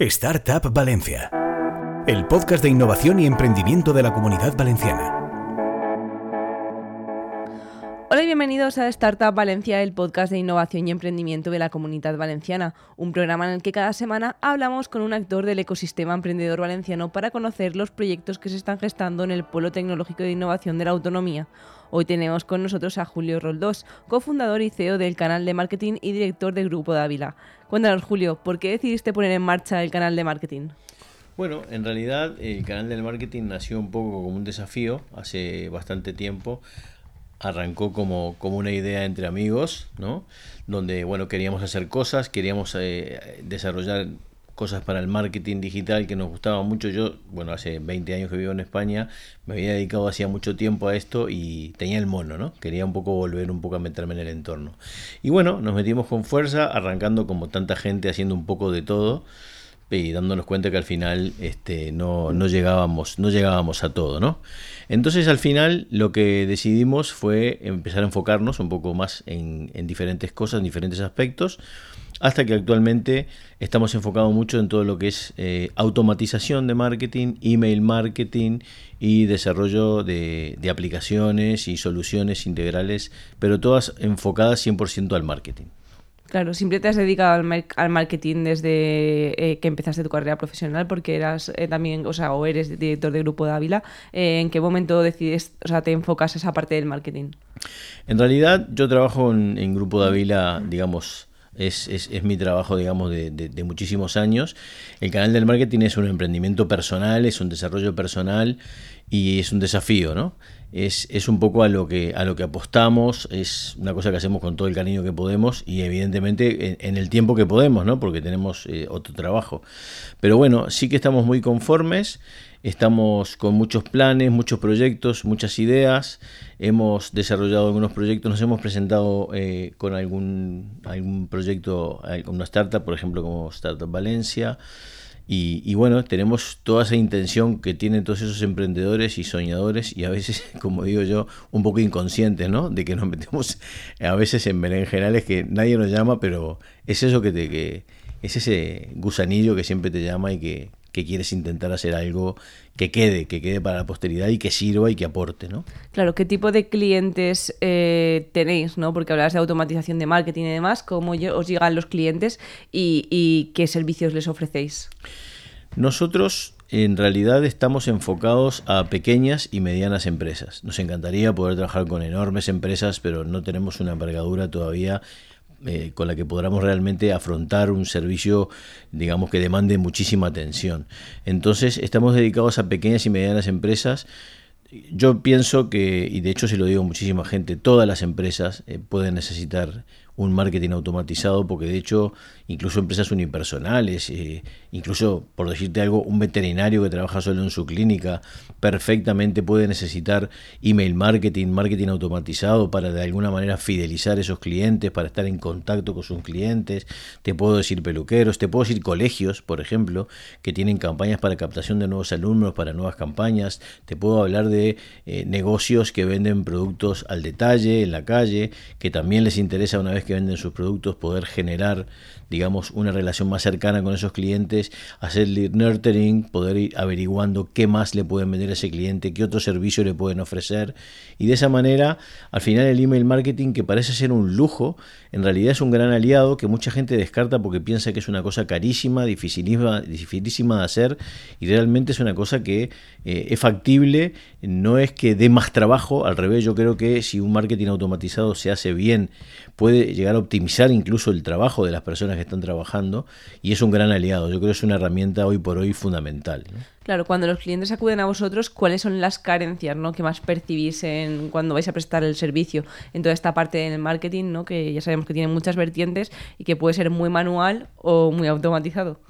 Startup Valencia, el podcast de innovación y emprendimiento de la comunidad valenciana. Hola y bienvenidos a Startup Valencia, el podcast de innovación y emprendimiento de la comunidad valenciana, un programa en el que cada semana hablamos con un actor del ecosistema emprendedor valenciano para conocer los proyectos que se están gestando en el Polo Tecnológico de Innovación de la Autonomía. Hoy tenemos con nosotros a Julio Roldós, cofundador y CEO del canal de marketing y director del Grupo Dávila. Cuéntanos, Julio, ¿por qué decidiste poner en marcha el canal de marketing? Bueno, en realidad el canal del marketing nació un poco como un desafío hace bastante tiempo. Arrancó como, como una idea entre amigos, ¿no? Donde, bueno, queríamos hacer cosas, queríamos eh, desarrollar cosas para el marketing digital que nos gustaba mucho. Yo, bueno, hace 20 años que vivo en España, me había dedicado hacía mucho tiempo a esto y tenía el mono, ¿no? Quería un poco volver un poco a meterme en el entorno. Y bueno, nos metimos con fuerza, arrancando como tanta gente, haciendo un poco de todo y dándonos cuenta que al final este, no, no, llegábamos, no llegábamos a todo, ¿no? Entonces al final lo que decidimos fue empezar a enfocarnos un poco más en, en diferentes cosas, en diferentes aspectos hasta que actualmente estamos enfocados mucho en todo lo que es eh, automatización de marketing, email marketing y desarrollo de, aplicaciones y soluciones integrales, pero todas enfocadas 100% al marketing. Claro, siempre te has dedicado al, marketing desde eh, que empezaste tu carrera profesional, porque eras eh, también, o sea, o eres director de Grupo de Ávila. ¿En qué momento decides, o sea, te enfocas a esa parte del marketing? En realidad, yo trabajo en, en Grupo de Ávila, digamos, es, es, es, mi trabajo, digamos, de, de, muchísimos años. El canal del marketing es un emprendimiento personal, es un desarrollo personal y es un desafío, ¿no? Es, es, un poco a lo, que, a lo que apostamos, es una cosa que hacemos con todo el cariño que podemos y evidentemente en, el tiempo que podemos, ¿no? Porque tenemos eh, otro trabajo. Pero bueno, sí que estamos muy conformes. Estamos con muchos planes, muchos proyectos, muchas ideas. Hemos desarrollado algunos proyectos, nos hemos presentado eh, con algún, algún proyecto, una startup, por ejemplo, como Startup Valencia. Y, bueno, tenemos toda esa intención que tienen todos esos emprendedores y soñadores y a veces, como digo yo, un poco inconscientes, ¿no? De que nos metemos a veces en berenjenales que nadie nos llama, pero es eso que te... Que, es ese gusanillo que siempre te llama y que, que quieres intentar hacer algo que quede, que quede para la posteridad y que sirva y que aporte, ¿no? Claro, ¿qué tipo de clientes eh, tenéis, no? Porque hablas de automatización de marketing y demás, ¿cómo os llegan los clientes y, qué servicios les ofrecéis? Nosotros en realidad estamos enfocados a pequeñas y medianas empresas. Nos encantaría poder trabajar con enormes empresas, pero no tenemos una envergadura todavía eh, con la que podamos realmente afrontar un servicio, digamos, que demande muchísima atención. Entonces, estamos dedicados a pequeñas y medianas empresas. Yo pienso que, y de hecho se lo digo a muchísima gente, todas las empresas eh, pueden necesitar un marketing automatizado, porque de hecho incluso empresas unipersonales, eh, incluso por decirte algo, un veterinario que trabaja solo en su clínica, perfectamente puede necesitar email marketing, marketing automatizado para de alguna manera fidelizar esos clientes, para estar en contacto con sus clientes. Te puedo decir peluqueros, te puedo decir colegios, por ejemplo, que tienen campañas para captación de nuevos alumnos, para nuevas campañas. Te puedo hablar de eh, negocios que venden productos al detalle, en la calle, que también les interesa una vez que venden sus productos, poder generar, digamos, una relación más cercana con esos clientes, hacer nurturing, poder ir averiguando qué más le pueden vender a ese cliente, qué otro servicio le pueden ofrecer. Y de esa manera, al final el email marketing, que parece ser un lujo, en realidad es un gran aliado que mucha gente descarta porque piensa que es una cosa carísima, dificilísima, dificilísima de hacer, y realmente es una cosa que eh, es factible, no es que dé más trabajo, al revés, yo creo que si un marketing automatizado se hace bien, puede llegar a optimizar incluso el trabajo de las personas que están trabajando y es un gran aliado. Yo creo que es una herramienta hoy por hoy fundamental. Claro, cuando los clientes acuden a vosotros, ¿cuáles son las carencias ¿no? que más percibís en, cuando vais a prestar el servicio en toda esta parte del marketing, ¿no? que ya sabemos que tiene muchas vertientes y que puede ser muy manual o muy automatizado?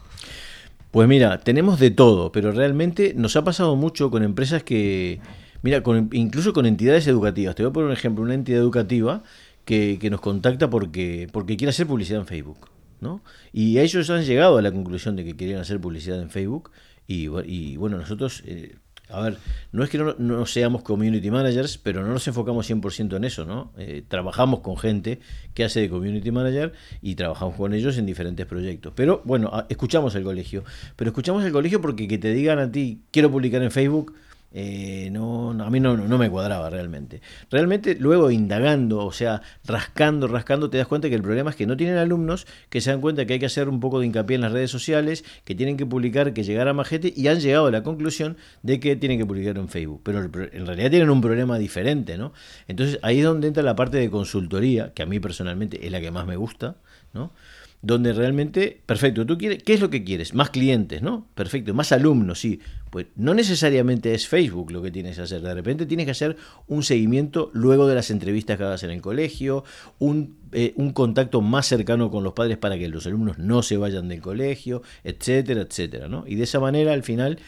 Pues mira, tenemos de todo, pero realmente nos ha pasado mucho con empresas que, mira, con, incluso con entidades educativas. Te voy a poner un ejemplo, una entidad educativa que, nos contacta porque, porque quiere hacer publicidad en Facebook. ¿no? Y ellos han llegado a la conclusión de que querían hacer publicidad en Facebook y, bueno, nosotros eh, a ver, no es que no, seamos community managers, pero no nos enfocamos 100% en eso, ¿no? Eh, trabajamos con gente que hace de community manager y trabajamos con ellos en diferentes proyectos. Pero bueno, escuchamos el colegio. Pero escuchamos el colegio porque que te digan a ti, quiero publicar en Facebook, eh, no, a mí no, no, me cuadraba realmente. Realmente luego indagando, o sea, rascando, rascando, te das cuenta que el problema es que no tienen alumnos que se dan cuenta que hay que hacer un poco de hincapié en las redes sociales, que tienen que publicar, que llegar a más gente y han llegado a la conclusión de que tienen que publicar en Facebook. Pero en realidad tienen un problema diferente, ¿no? Entonces ahí es donde entra la parte de consultoría, que a mí personalmente es la que más me gusta, ¿no? Donde realmente, perfecto, tú quieres, ¿qué es lo que quieres? Más clientes, ¿no? Perfecto, más alumnos, sí. Pues no necesariamente es Facebook lo que tienes que hacer. De repente tienes que hacer un seguimiento luego de las entrevistas que hagas en el colegio, un, eh, un contacto más cercano con los padres para que los alumnos no se vayan del colegio, etcétera, etcétera, ¿no? Y de esa manera, al final,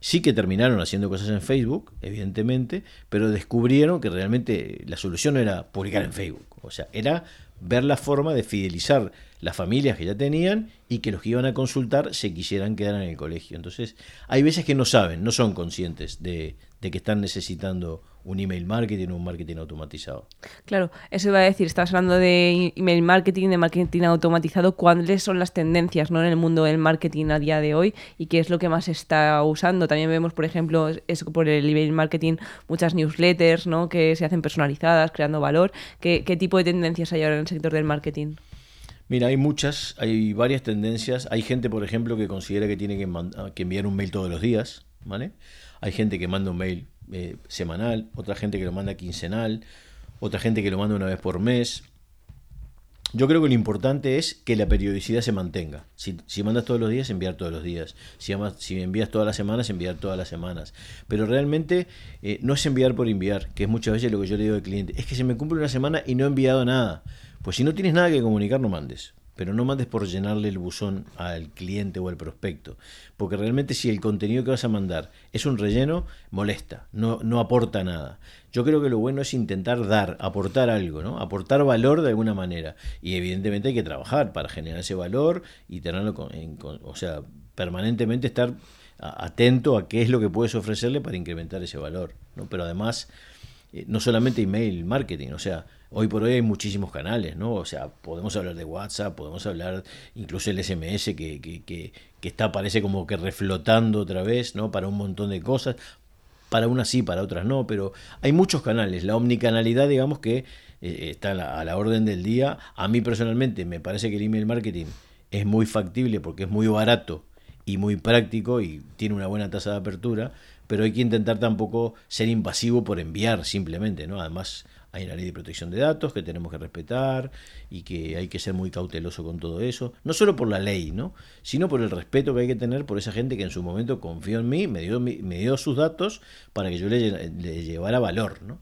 sí que terminaron haciendo cosas en Facebook, evidentemente, pero descubrieron que realmente la solución no era publicar en Facebook. O sea, era ver la forma de fidelizar las familias que ya tenían y que los que iban a consultar se quisieran quedar en el colegio. Entonces, hay veces que no saben, no son conscientes de, que están necesitando un email marketing un marketing automatizado. Claro, eso iba a decir, estás hablando de email marketing, de marketing automatizado, ¿cuáles son las tendencias ¿no? en el mundo del marketing a día de hoy y qué es lo que más se está usando? También vemos, por ejemplo, eso por el email marketing, muchas newsletters ¿no? que se hacen personalizadas, creando valor. ¿Qué, ¿Qué tipo de tendencias hay ahora en el sector del marketing? Mira, hay muchas, hay varias tendencias. Hay gente, por ejemplo, que considera que tiene que, que enviar un mail todos los días, ¿vale? Hay gente que manda un mail eh, semanal, otra gente que lo manda quincenal, otra gente que lo manda una vez por mes. Yo creo que lo importante es que la periodicidad se mantenga. Si, si mandas todos los días, enviar todos los días. Si, si envías todas las semanas, enviar todas las semanas. Pero realmente eh, no es enviar por enviar, que es muchas veces lo que yo le digo al cliente. Es que se me cumple una semana y no he enviado nada. Pues si no tienes nada que comunicar, no mandes. Pero no mandes por llenarle el buzón al cliente o al prospecto. Porque realmente si el contenido que vas a mandar es un relleno, molesta, no, aporta nada. Yo creo que lo bueno es intentar dar, aportar algo, ¿no? Aportar valor de alguna manera. Y evidentemente hay que trabajar para generar ese valor y tenerlo, o sea, permanentemente estar atento a qué es lo que puedes ofrecerle para incrementar ese valor, ¿no? Pero además, eh, no solamente email marketing, o sea, Hoy por hoy hay muchísimos canales, ¿no? O sea, podemos hablar de WhatsApp, podemos hablar incluso el SMS que, que, que, que está, parece como que reflotando otra vez, ¿no? Para un montón de cosas. Para unas sí, para otras no, pero hay muchos canales. La omnicanalidad, digamos que eh, está a la, orden del día. A mí personalmente me parece que el email marketing es muy factible porque es muy barato y muy práctico y tiene una buena tasa de apertura, pero hay que intentar tampoco ser invasivo por enviar simplemente, ¿no? Además, hay una ley de protección de datos que tenemos que respetar y que hay que ser muy cauteloso con todo eso, no solo por la ley, ¿no? sino por el respeto que hay que tener por esa gente que en su momento confió en mí, me dio, me dio sus datos para que yo le, le llevara valor. ¿no?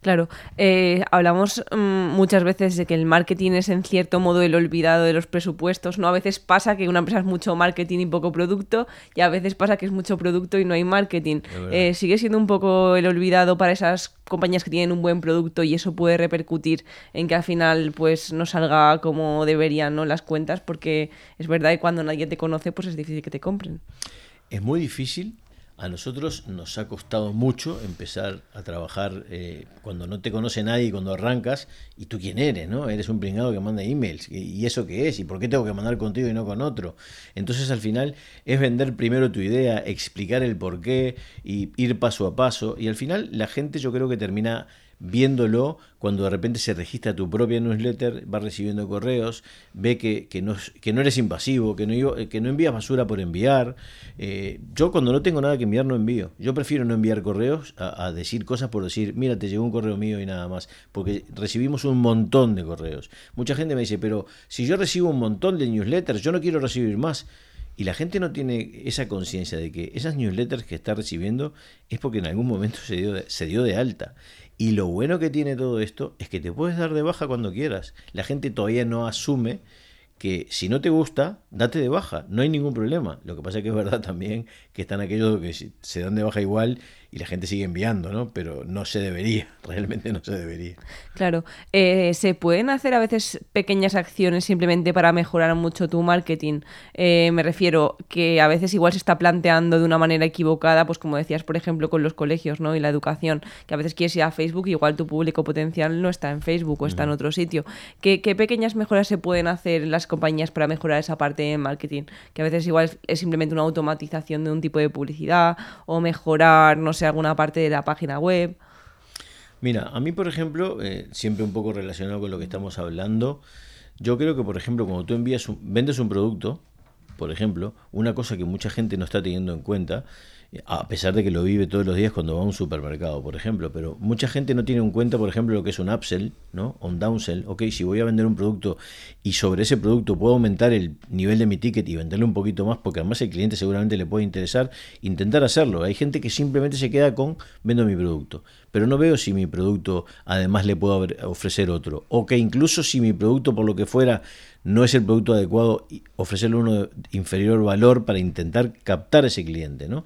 Claro, eh, hablamos mm, muchas veces de que el marketing es en cierto modo el olvidado de los presupuestos, ¿no? A veces pasa que una empresa es mucho marketing y poco producto, y a veces pasa que es mucho producto y no hay marketing. Eh, sigue siendo un poco el olvidado para esas compañías que tienen un buen producto y eso puede repercutir en que al final pues no salga como deberían ¿no? las cuentas, porque es verdad que cuando nadie te conoce pues es difícil que te compren. Es muy difícil a nosotros nos ha costado mucho empezar a trabajar eh, cuando no te conoce nadie cuando arrancas, y tú quién eres, ¿no? Eres un pringado que manda emails, ¿y eso qué es? ¿Y por qué tengo que mandar contigo y no con otro? Entonces al final es vender primero tu idea, explicar el por qué y ir paso a paso, y al final la gente yo creo que termina viéndolo cuando de repente se registra tu propia newsletter, va recibiendo correos, ve que, que, no, que no eres invasivo, que no, que no envías basura por enviar. Eh, yo cuando no tengo nada que enviar no envío. Yo prefiero no enviar correos a, decir cosas por decir, mira, te llegó un correo mío y nada más, porque recibimos un montón de correos. Mucha gente me dice, pero si yo recibo un montón de newsletters, yo no quiero recibir más. Y la gente no tiene esa conciencia de que esas newsletters que está recibiendo es porque en algún momento se dio se dio de alta. Y lo bueno que tiene todo esto es que te puedes dar de baja cuando quieras. La gente todavía no asume que si no te gusta, date de baja, no hay ningún problema. Lo que pasa es que es verdad también que están aquellos que se dan de baja igual y la gente sigue enviando, ¿no? Pero no se debería, realmente no se debería. Claro, eh, se pueden hacer a veces pequeñas acciones simplemente para mejorar mucho tu marketing. Eh, me refiero que a veces igual se está planteando de una manera equivocada, pues como decías, por ejemplo, con los colegios, ¿no? Y la educación, que a veces quieres ir a Facebook, igual tu público potencial no está en Facebook o está en otro sitio. ¿Qué, ¿Qué pequeñas mejoras se pueden hacer en las compañías para mejorar esa parte de marketing? Que a veces igual es simplemente una automatización de un tipo de publicidad o mejorar, no sé, alguna parte de la página web. Mira, a mí, por ejemplo, eh, siempre un poco relacionado con lo que estamos hablando, yo creo que, por ejemplo, cuando tú envías vendes un producto, por ejemplo, una cosa que mucha gente no está teniendo en cuenta a pesar de que lo vive todos los días cuando va a un supermercado, por ejemplo. Pero mucha gente no tiene en cuenta, por ejemplo, lo que es un upsell, ¿no? un downsell. Ok, si voy a vender un producto y sobre ese producto puedo aumentar el nivel de mi ticket y venderle un poquito más, porque además el cliente seguramente le puede interesar, intentar hacerlo. Hay gente que simplemente se queda con vendo mi producto, pero no veo si mi producto además le puedo ofrecer otro. O que incluso si mi producto, por lo que fuera, no es el producto adecuado, ofrecerle uno de inferior valor para intentar captar ese cliente, ¿no?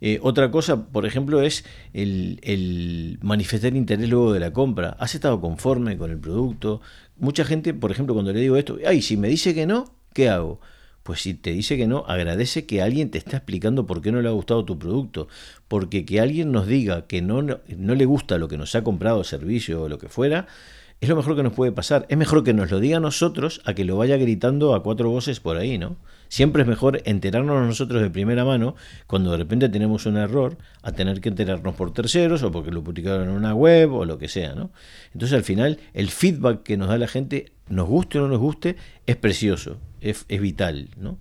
Eh, otra cosa, por ejemplo, es el, manifestar interés luego de la compra. ¿Has estado conforme con el producto? Mucha gente, por ejemplo, cuando le digo esto, ay, si me dice que no, ¿qué hago? Pues si te dice que no, agradece que alguien te está explicando por qué no le ha gustado tu producto. Porque que alguien nos diga que no, no, no le gusta lo que nos ha comprado, servicio o lo que fuera, es lo mejor que nos puede pasar. Es mejor que nos lo diga a nosotros a que lo vaya gritando a cuatro voces por ahí, ¿no? Siempre es mejor enterarnos nosotros de primera mano cuando de repente tenemos un error a tener que enterarnos por terceros o porque lo publicaron en una web o lo que sea, ¿no? Entonces al final el feedback que nos da la gente, nos guste o no nos guste, es precioso, es, vital, ¿no?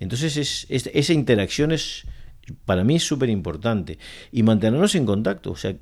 Entonces es, esa interacción es, para mí es súper importante. Y mantenernos en contacto, o sea,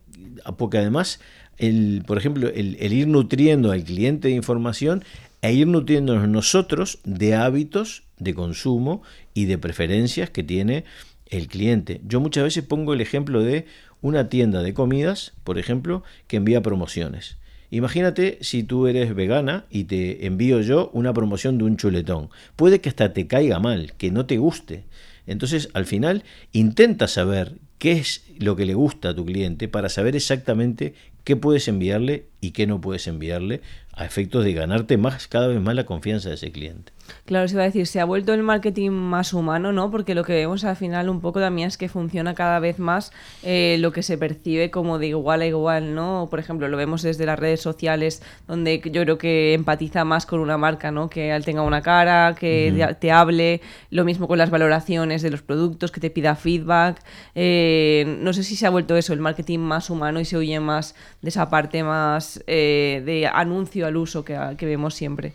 porque además el, por ejemplo, el, ir nutriendo al cliente de información e ir nutriéndonos nosotros de hábitos de consumo y de preferencias que tiene el cliente. Yo muchas veces pongo el ejemplo de una tienda de comidas, por ejemplo, que envía promociones. Imagínate si tú eres vegana y te envío yo una promoción de un chuletón. Puede que hasta te caiga mal, que no te guste. Entonces, al final, intenta saber qué es lo que le gusta a tu cliente para saber exactamente qué puedes enviarle y qué no puedes enviarle a efectos de ganarte más cada vez más la confianza de ese cliente. Claro, se va a decir, se ha vuelto el marketing más humano, ¿no? Porque lo que vemos al final un poco también es que funciona cada vez más eh, lo que se percibe como de igual a igual, ¿no? Por ejemplo, lo vemos desde las redes sociales, donde yo creo que empatiza más con una marca, ¿no? Que él tenga una cara, que te hable, lo mismo con las valoraciones de los productos, que te pida feedback. Eh, no sé si se ha vuelto eso, el marketing más humano y se oye más de esa parte más eh, de anuncio al uso que, que vemos siempre.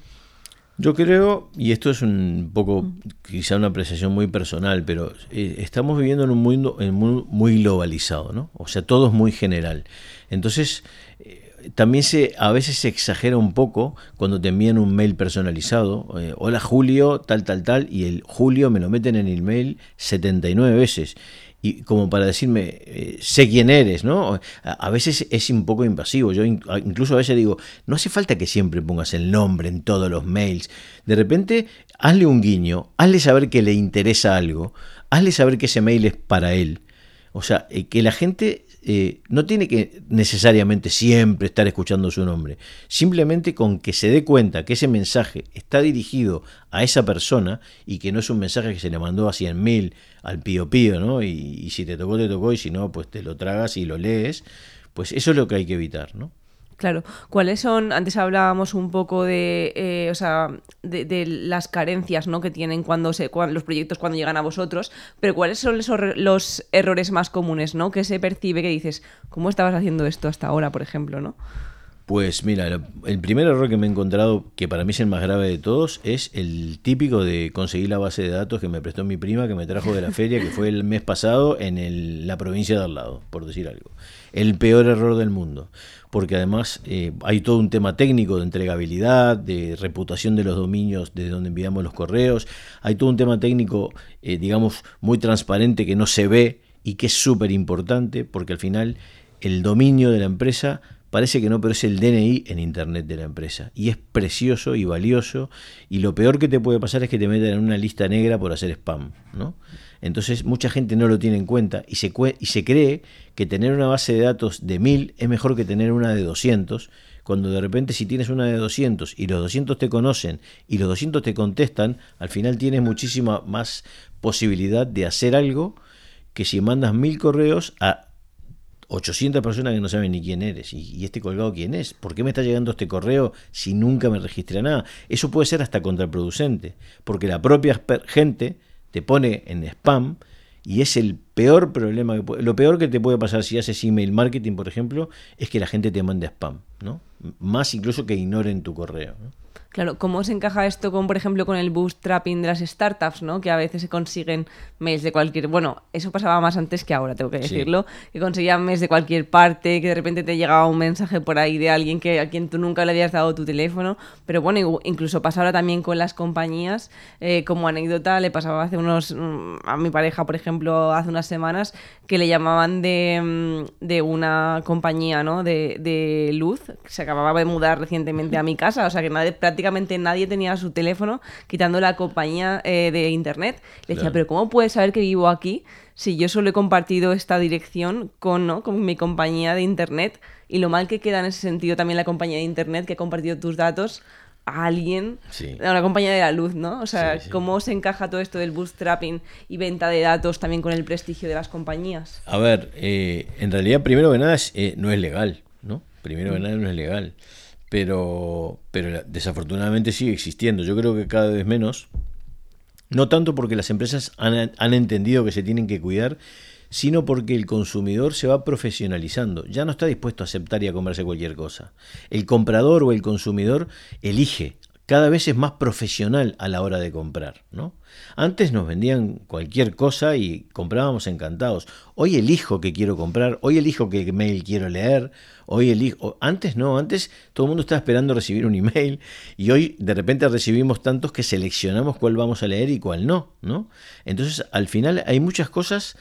Yo creo, y esto es un poco quizá una apreciación muy personal, pero eh, estamos viviendo en un mundo muy, globalizado, ¿no? O sea, todo es muy general. Entonces, eh, también se, a veces se exagera un poco cuando te envían un mail personalizado. Eh, Hola Julio, tal, tal, tal, y el Julio me lo meten en el mail 79 veces y como para decirme, eh, sé quién eres, ¿no? A, veces es un poco invasivo. Yo incluso a veces digo, no hace falta que siempre pongas el nombre en todos los mails. De repente, hazle un guiño, hazle saber que le interesa algo, hazle saber que ese mail es para él. O sea, eh, que la gente eh, no tiene que necesariamente siempre estar escuchando su nombre. Simplemente con que se dé cuenta que ese mensaje está dirigido a esa persona y que no es un mensaje que se le mandó a 100.000 al pío pío, ¿no? Y, y, si te tocó, te tocó, y si no, pues te lo tragas y lo lees. Pues eso es lo que hay que evitar, ¿no? Claro, ¿cuáles son? Antes hablábamos un poco de, eh, o sea, de, las carencias, ¿no? Que tienen cuando se, los proyectos cuando llegan a vosotros, pero ¿cuáles son los errores más comunes, ¿no? Que se percibe que dices, ¿cómo estabas haciendo esto hasta ahora, por ejemplo, ¿no? Pues mira, el primer error que me he encontrado, que para mí es el más grave de todos, es el típico de conseguir la base de datos que me prestó mi prima, que me trajo de la feria, que fue el mes pasado en la provincia de al lado, por decir algo. El peor error del mundo porque además eh, hay todo un tema técnico de entregabilidad, de reputación de los dominios desde donde enviamos los correos, hay todo un tema técnico, eh, digamos, muy transparente que no se ve y que es súper importante porque al final el dominio de la empresa parece que no, pero es el DNI en Internet de la empresa. Y es precioso y valioso. Y lo peor que te puede pasar es que te metan en una lista negra por hacer spam. ¿no? Entonces mucha gente no lo tiene en cuenta y se, cree que tener una base de datos de 1000 es mejor que tener una de 200 cuando de repente si tienes una de 200 y los 200 te conocen y los 200 te contestan, al final tienes muchísima más posibilidad de hacer algo que si mandas mil correos a 800 personas que no saben ni quién eres. ¿Y, este colgado quién es? ¿Por qué me está llegando este correo si nunca me registra nada? Eso puede ser hasta contraproducente, porque la propia gente te pone en spam y es el peor problema que lo peor que te puede pasar si haces email marketing, por ejemplo, es que la gente te mande spam, ¿no? Más incluso que ignoren tu correo. ¿no? Claro, ¿cómo se encaja esto con, por ejemplo, con el bootstrapping de las startups, ¿no? Que a veces se consiguen mails de cualquier... Bueno, eso pasaba más antes que ahora, tengo que decirlo. Que conseguían mails de cualquier parte, que de repente te llegaba un mensaje por ahí de alguien que a quien tú nunca le habías dado tu teléfono. Pero bueno, incluso pasa ahora también con las compañías. Eh, como anécdota, le pasaba hace unos... Mm, a mi pareja, por ejemplo, hace unas semanas, que le llamaban de, mm, de una compañía, ¿no? De, de luz, que se acababa de mudar recientemente a mi casa. O sea, que nadie prácticamente prácticamente nadie tenía su teléfono, quitando la compañía eh, de internet. Le decía, pero ¿cómo puedes saber que vivo aquí si yo solo he compartido esta dirección con, ¿no? con mi compañía de internet? Y lo mal que queda en ese sentido también la compañía de internet que ha compartido tus datos a alguien, a una compañía de la luz, ¿no? O sea, ¿cómo se encaja todo esto del bootstrapping y venta de datos también con el prestigio de las compañías? A ver, eh, en realidad, primero que nada, eh, no es legal, ¿no? Primero que mm. nada, no es legal pero, pero desafortunadamente sigue existiendo. Yo creo que cada vez menos, no tanto porque las empresas han, han entendido que se tienen que cuidar, sino porque el consumidor se va profesionalizando, ya no está dispuesto a aceptar y a comerse cualquier cosa. El comprador o el consumidor elige, cada vez es más profesional a la hora de comprar, ¿no? Antes nos vendían cualquier cosa y comprábamos encantados. Hoy elijo que quiero comprar, hoy elijo qué mail quiero leer, hoy elijo... Antes no, antes todo el mundo estaba esperando recibir un email y hoy de repente recibimos tantos que seleccionamos cuál vamos a leer y cuál no, ¿no? Entonces al final hay muchas cosas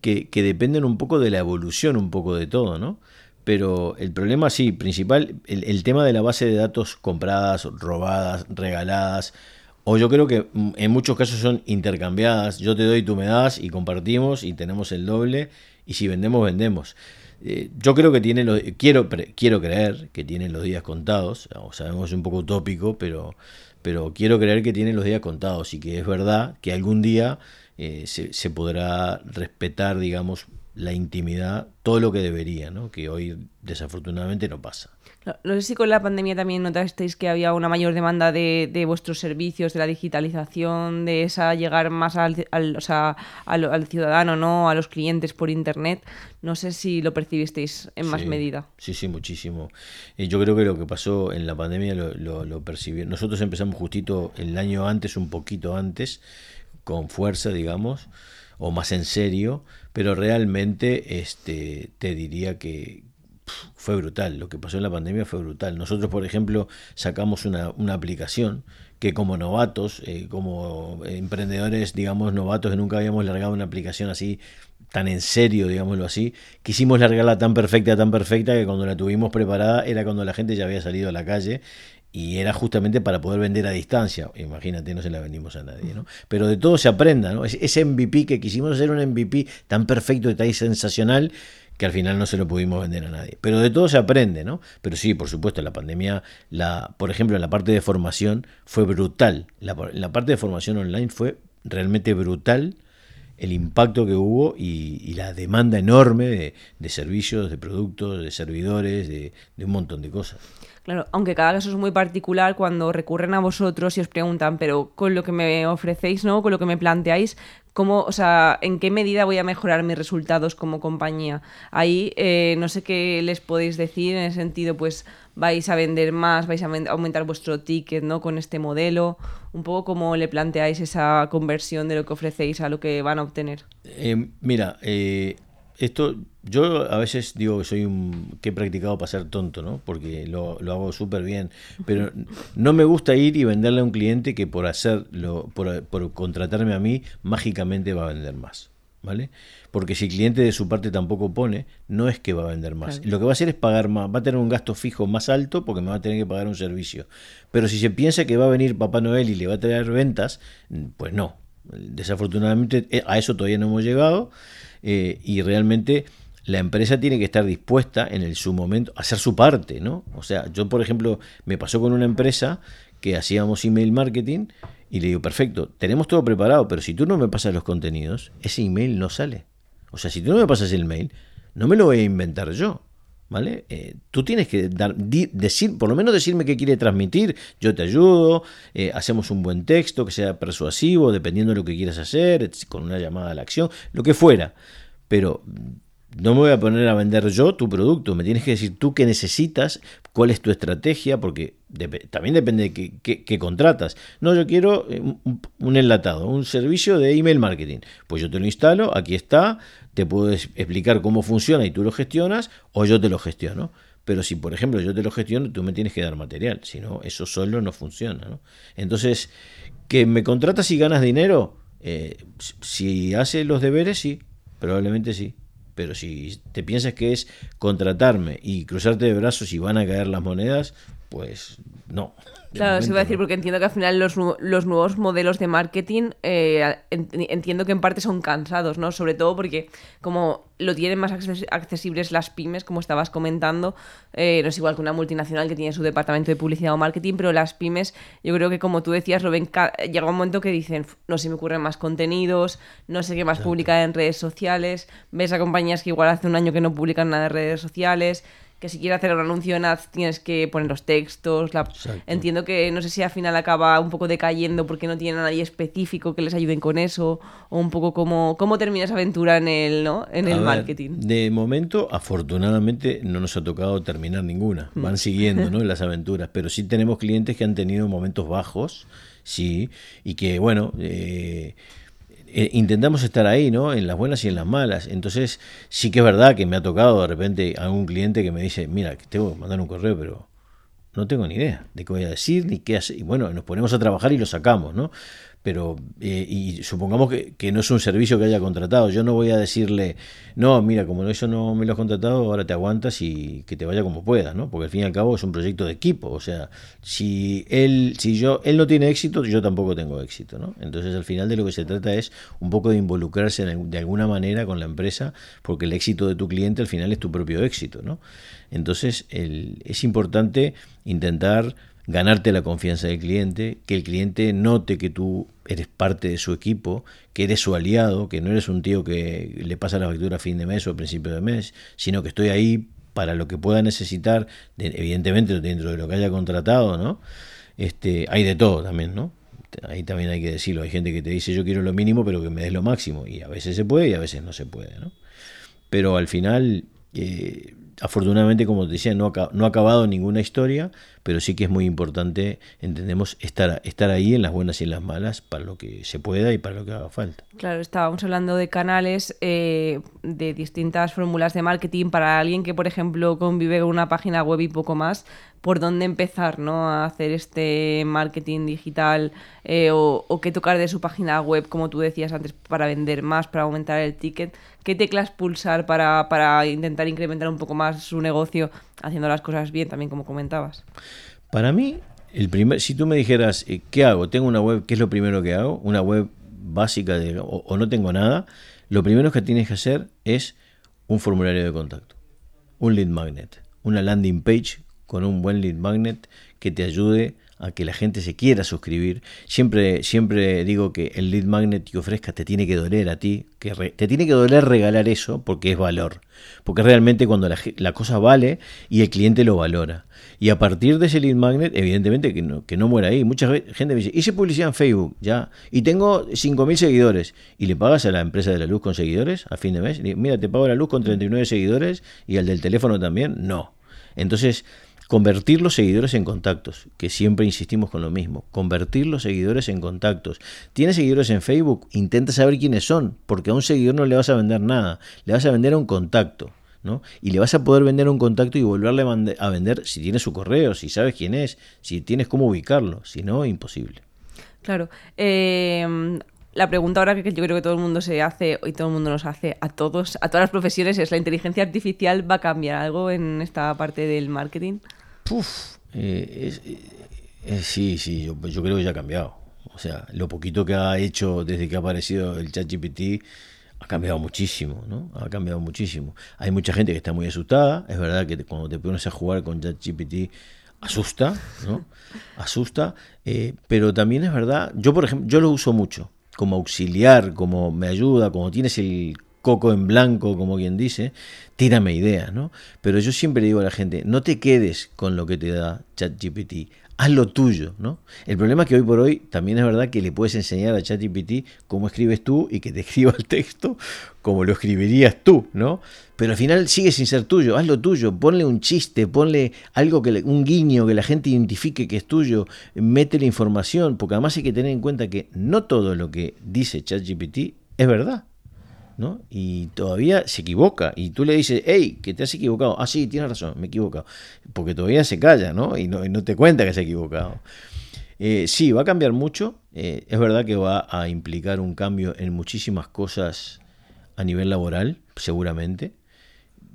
que, que dependen un poco de la evolución, un poco de todo, ¿no? Pero el problema sí, principal, el, tema de la base de datos compradas, robadas, regaladas, o yo creo que en muchos casos son intercambiadas, yo te doy, tú me das y compartimos y tenemos el doble y si vendemos, vendemos. Eh, yo creo que tiene los, quiero, quiero creer que tienen los días contados, o sabemos un poco utópico, pero, pero quiero creer que tienen los días contados y que es verdad que algún día eh, se, se podrá respetar, digamos, la intimidad, todo lo que debería, ¿no? que hoy desafortunadamente no pasa. No, sé si con la pandemia también notasteis que había una mayor demanda de, de vuestros servicios, de la digitalización, de esa llegar más al, al, o sea, al, ciudadano, ¿no? a los clientes por Internet. No sé si lo percibisteis en más medida. Sí, sí, muchísimo. y yo creo que lo que pasó en la pandemia lo, lo, lo percibieron. Nosotros empezamos justito el año antes, un poquito antes, con fuerza, digamos o más en serio, pero realmente este, te diría que fue brutal, lo que pasó en la pandemia fue brutal. Nosotros, por ejemplo, sacamos una, una aplicación que como novatos, eh, como emprendedores, digamos, novatos que nunca habíamos largado una aplicación así tan en serio, digámoslo así, quisimos largarla tan perfecta, tan perfecta, que cuando la tuvimos preparada era cuando la gente ya había salido a la calle y era justamente para poder vender a distancia. Imagínate, no se la vendimos a nadie, ¿no? Pero de todo se aprenda, ¿no? Ese MVP que quisimos hacer un MVP tan perfecto y tan sensacional que al final no se lo pudimos vender a nadie. Pero de todo se aprende, ¿no? Pero sí, por supuesto, la pandemia, la, por ejemplo, la parte de formación fue brutal. La, la parte de formación online fue realmente brutal el impacto que hubo y, la demanda enorme de, servicios, de productos, de servidores, de, de un montón de cosas. Claro, aunque cada caso es muy particular, cuando recurren a vosotros y os preguntan, pero con lo que me ofrecéis, ¿no? Con lo que me planteáis, ¿cómo, o sea, en qué medida voy a mejorar mis resultados como compañía? Ahí eh, no sé qué les podéis decir en el sentido, pues vais a vender más, vais a aumentar vuestro ticket, ¿no? Con este modelo, un poco cómo le planteáis esa conversión de lo que ofrecéis a lo que van a obtener. Eh, mira, eh, esto, yo a veces digo que soy un que he practicado para ser tonto, ¿no? Porque lo, lo hago súper bien. Pero no me gusta ir y venderle a un cliente que por hacerlo, por, por contratarme a mí, mágicamente va a vender más. ¿Vale? Porque si el cliente de su parte tampoco pone, no es que va a vender más. Lo que va a hacer es pagar más, va a tener un gasto fijo más alto porque me va a tener que pagar un servicio. Pero si se piensa que va a venir Papá Noel y le va a traer ventas, pues no. Desafortunadamente eh, a eso todavía no hemos llegado eh, y realmente la empresa tiene que estar dispuesta en el, su momento a hacer su parte, ¿no? O sea, yo por ejemplo me pasó con una empresa que hacíamos email marketing y le digo, perfecto, tenemos todo preparado, pero si tú no me pasas los contenidos, ese email no sale. O sea, si tú no me pasas el mail, no me lo voy a inventar yo. ¿Vale? Eh, tú tienes que dar, decir, por lo menos decirme qué quiere transmitir, yo te ayudo, eh, hacemos un buen texto que sea persuasivo, dependiendo de lo que quieras hacer, con una llamada a la acción, lo que fuera. Pero no me voy a poner a vender yo tu producto, me tienes que decir tú qué necesitas, cuál es tu estrategia, porque también depende de qué, contratas. No, yo quiero eh, un, enlatado, un servicio de email marketing. Pues yo te lo instalo, aquí está, te puedo explicar cómo funciona y tú lo gestionas, o yo te lo gestiono. Pero si, por ejemplo, yo te lo gestiono, tú me tienes que dar material, si no, eso solo no funciona. Entonces, ¿que me contratas y ganas dinero? Eh, si hace los deberes, sí, probablemente sí. Pero si te piensas que es contratarme y cruzarte de brazos y van a caer las monedas, pues no. Claro, se iba a decir, porque entiendo que al final los, los nuevos modelos de marketing eh, entiendo que en parte son cansados, ¿no? Sobre todo porque como lo tienen más accesibles las pymes, como estabas comentando, eh, no es igual que una multinacional que tiene su departamento de publicidad o marketing, pero las pymes, yo creo que como tú decías, lo ven llega un momento que dicen, no sé, me ocurren más contenidos, no sé qué más publicar en redes sociales, ves a compañías que igual hace un año que no publican nada en redes sociales, que si quieres hacer un anuncio en ads tienes que poner los textos. Entiendo que no sé si al final acaba un poco decayendo porque no tienen a nadie específico que les ayuden con eso o un poco cómo, cómo termina esa aventura en el, ¿no? en el marketing. De momento, afortunadamente, no nos ha tocado terminar ninguna. Mm. Van siguiendo ¿no? las aventuras, pero sí tenemos clientes que han tenido momentos bajos, sí, y que, bueno... Eh, eh, intentamos estar ahí, ¿no? En las buenas y en las malas. Entonces, sí que es verdad que me ha tocado de repente algún cliente que me dice, mira, tengo que mandar un correo, pero no tengo ni idea de qué voy a decir ni qué hacer. Y bueno, nos ponemos a trabajar y lo sacamos, ¿no? Pero eh, y supongamos que, no es un servicio que haya contratado, yo no voy a decirle, no, mira, como eso no me lo has contratado, ahora te aguantas y que te vaya como pueda, ¿no? Porque al fin y al cabo es un proyecto de equipo, o sea, si él, si yo, él no tiene éxito, yo tampoco tengo éxito, ¿no? Entonces al final de lo que se trata es un poco de involucrarse de alguna manera con la empresa, porque el éxito de tu cliente al final es tu propio éxito, ¿no? Entonces el, es importante intentar ganarte la confianza del cliente, que el cliente note que tú eres parte de su equipo, que eres su aliado, que no eres un tío que le pasa la factura a fin de mes o a principio de mes, sino que estoy ahí para lo que pueda necesitar, evidentemente dentro de lo que haya contratado, ¿no? Este, hay de todo también, ¿no? Ahí también hay que decirlo, hay gente que te dice yo quiero lo mínimo pero que me des lo máximo y a veces se puede y a veces no se puede, ¿no? Pero al final eh, afortunadamente, como te decía, no ha, no ha acabado ninguna historia, pero sí que es muy importante, entendemos, estar, estar ahí en las buenas y en las malas para lo que se pueda y para lo que haga falta. Claro, estábamos hablando de canales, eh, de distintas fórmulas de marketing para alguien que, por ejemplo, convive con una página web y poco más, por dónde empezar ¿no? a hacer este marketing digital eh, o, qué tocar de su página web, como tú decías antes, para vender más, para aumentar el ticket. ¿Qué teclas pulsar para, para intentar incrementar un poco más su negocio haciendo las cosas bien, también como comentabas? Para mí, el primer, si tú me dijeras, eh, ¿qué hago? ¿Tengo una web? ¿Qué es lo primero que hago? Una web básica o, no tengo nada. Lo primero que tienes que hacer es un formulario de contacto, un lead magnet, una landing page con un buen lead magnet que te ayude a que la gente se quiera suscribir. Siempre, siempre digo que el lead magnet que ofrezca te tiene que doler a ti, que te tiene que doler regalar eso porque es valor. Porque realmente cuando la, cosa vale y el cliente lo valora. Y a partir de ese lead magnet, evidentemente que no, que no muera ahí. Mucha gente me dice, hice publicidad en Facebook, ya, y tengo 5.000 seguidores. Y le pagas a la empresa de la luz con seguidores a fin de mes. Mira, te pago la luz con 39 seguidores y al del teléfono también. No. Entonces, Convertir los seguidores en contactos, que siempre insistimos con lo mismo. Convertir los seguidores en contactos. ¿Tienes seguidores en Facebook? Intenta saber quiénes son, porque a un seguidor no le vas a vender nada, le vas a vender a un contacto. ¿no? Y le vas a poder vender un contacto y volverle a vender si tienes su correo, si sabes quién es, si tienes cómo ubicarlo. Si no, imposible. Claro. Eh, la pregunta ahora que yo creo que todo el mundo se hace y todo el mundo nos hace a todos, a todas las profesiones, es ¿la inteligencia artificial va a cambiar algo en esta parte del marketing? Puf, eh, eh, sí, sí, yo, creo que ya ha cambiado. O sea, lo poquito que ha hecho desde que ha aparecido el ChatGPT ha cambiado muchísimo, ¿no? Ha cambiado muchísimo. Hay mucha gente que está muy asustada. Es verdad que cuando te pones a jugar con ChatGPT asusta, ¿no? Asusta. Eh, pero también es verdad, yo por ejemplo, yo lo uso mucho como auxiliar, como me ayuda, como tienes el coco en blanco, como quien dice, tírame ideas, ¿no? Pero yo siempre digo a la gente, no te quedes con lo que te da ChatGPT, haz lo tuyo, ¿no? El problema es que hoy por hoy también es verdad que le puedes enseñar a ChatGPT cómo escribes tú y que te escriba el texto como lo escribirías tú, ¿no? Pero al final sigue sin ser tuyo, haz lo tuyo, ponle un chiste, ponle algo que un guiño que la gente identifique que es tuyo, mete la información, porque además hay que tener en cuenta que no todo lo que dice ChatGPT es verdad. Y todavía se equivoca. Y tú le dices, hey, que te has equivocado. Ah, sí, tienes razón, me he equivocado. Porque todavía se calla, ¿no? Y no, no te cuenta que se ha equivocado. Eh, sí, va a cambiar mucho. Eh, es verdad que va a implicar un cambio en muchísimas cosas a nivel laboral, seguramente.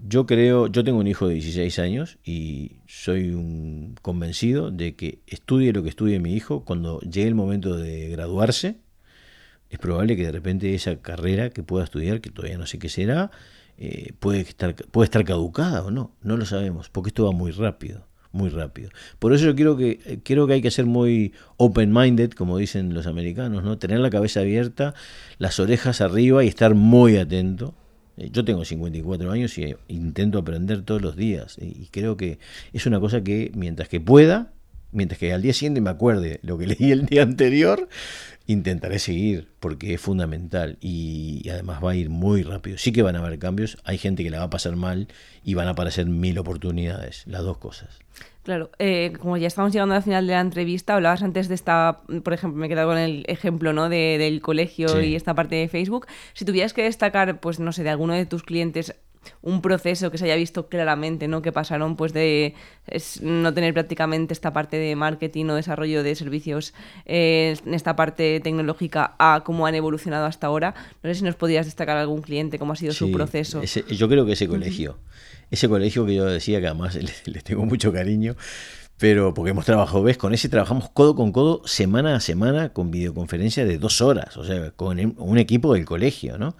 Yo creo, yo tengo un hijo de 16 años y soy un convencido de que estudie lo que estudie mi hijo cuando llegue el momento de graduarse es probable que de repente esa carrera que pueda estudiar, que todavía no sé qué será, eh, puede, estar, puede estar caducada o no, no lo sabemos, porque esto va muy rápido, muy rápido. Por eso yo creo que, eh, creo que hay que ser muy open-minded, como dicen los americanos, ¿no? tener la cabeza abierta, las orejas arriba y estar muy atento. Eh, yo tengo 54 años y intento aprender todos los días y creo que es una cosa que mientras que pueda, mientras que al día siguiente me acuerde lo que leí el día anterior, intentaré seguir porque es fundamental y, además va a ir muy rápido. Sí que van a haber cambios, hay gente que la va a pasar mal y van a aparecer mil oportunidades, las dos cosas. Claro, eh, como ya estamos llegando al final de la entrevista, hablabas antes de esta, por ejemplo, me he quedado con el ejemplo ¿no? de, del colegio y esta parte de Facebook. Si tuvieras que destacar, pues no sé, de alguno de tus clientes un proceso que se haya visto claramente, ¿no? Que pasaron pues de no tener prácticamente esta parte de marketing o desarrollo de servicios eh, en esta parte tecnológica a cómo han evolucionado hasta ahora. No sé si nos podrías destacar algún cliente, cómo ha sido su proceso. yo creo que ese colegio, ese colegio que yo decía que además les, tengo mucho cariño, pero porque hemos trabajado, ves, con ese trabajamos codo con codo, semana a semana, con videoconferencia de dos horas, o sea, con un equipo del colegio, ¿no?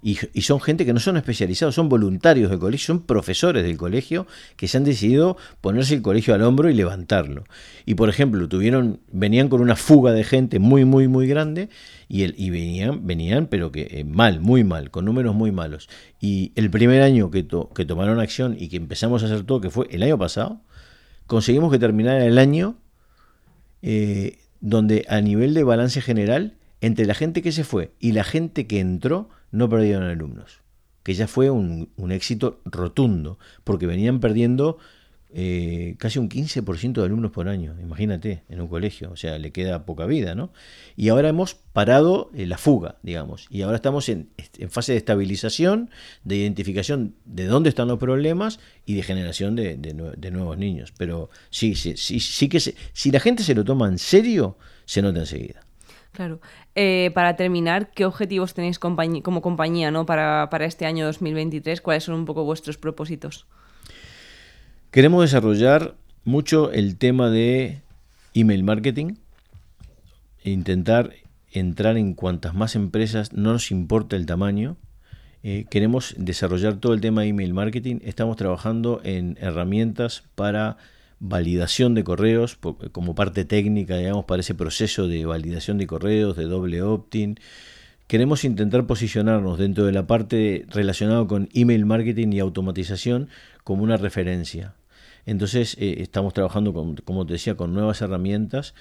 Y, son gente que no son especializados, son voluntarios del colegio, son profesores del colegio que se han decidido ponerse el colegio al hombro y levantarlo. Y por ejemplo, tuvieron, venían con una fuga de gente muy, muy, muy grande y, el, y venían, venían, pero que eh, mal, muy mal, con números muy malos. Y el primer año que, que tomaron acción y que empezamos a hacer todo, que fue el año pasado, conseguimos que terminara el año eh, donde a nivel de balance general, entre la gente que se fue y la gente que entró, no perdieron alumnos, que ya fue un, éxito rotundo, porque venían perdiendo eh, casi un 15% de alumnos por año, imagínate, en un colegio, o sea, le queda poca vida, ¿no? Y ahora hemos parado eh, la fuga, digamos, y ahora estamos en, fase de estabilización, de identificación de dónde están los problemas y de generación de, nuevos niños. Pero sí, sí, sí, que si la gente se lo toma en serio, se nota enseguida. Claro. Eh, para terminar, ¿qué objetivos tenéis como compañía ¿no? para, este año 2023? ¿Cuáles son un poco vuestros propósitos? Queremos desarrollar mucho el tema de email marketing, intentar entrar en cuantas más empresas, no nos importa el tamaño. Eh, queremos desarrollar todo el tema de email marketing. Estamos trabajando en herramientas para validación de correos como parte técnica, digamos, para ese proceso de validación de correos, de doble opt-in. Queremos intentar posicionarnos dentro de la parte relacionada con email marketing y automatización como una referencia. Entonces eh, estamos trabajando, con, como te decía, con nuevas herramientas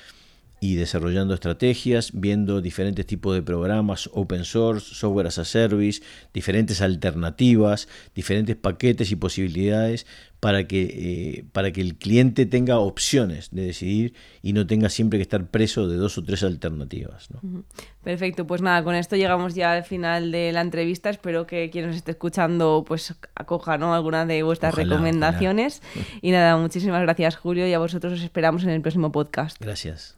y desarrollando estrategias, viendo diferentes tipos de programas, open source, software as a service, diferentes alternativas, diferentes paquetes y posibilidades para que, eh, para que el cliente tenga opciones de decidir y no tenga siempre que estar preso de dos o tres alternativas. Perfecto, pues nada, con esto llegamos ya al final de la entrevista. Espero que quien nos esté escuchando pues acoja ¿no? alguna de vuestras recomendaciones. Y nada, muchísimas gracias Julio y a vosotros os esperamos en el próximo podcast. Gracias.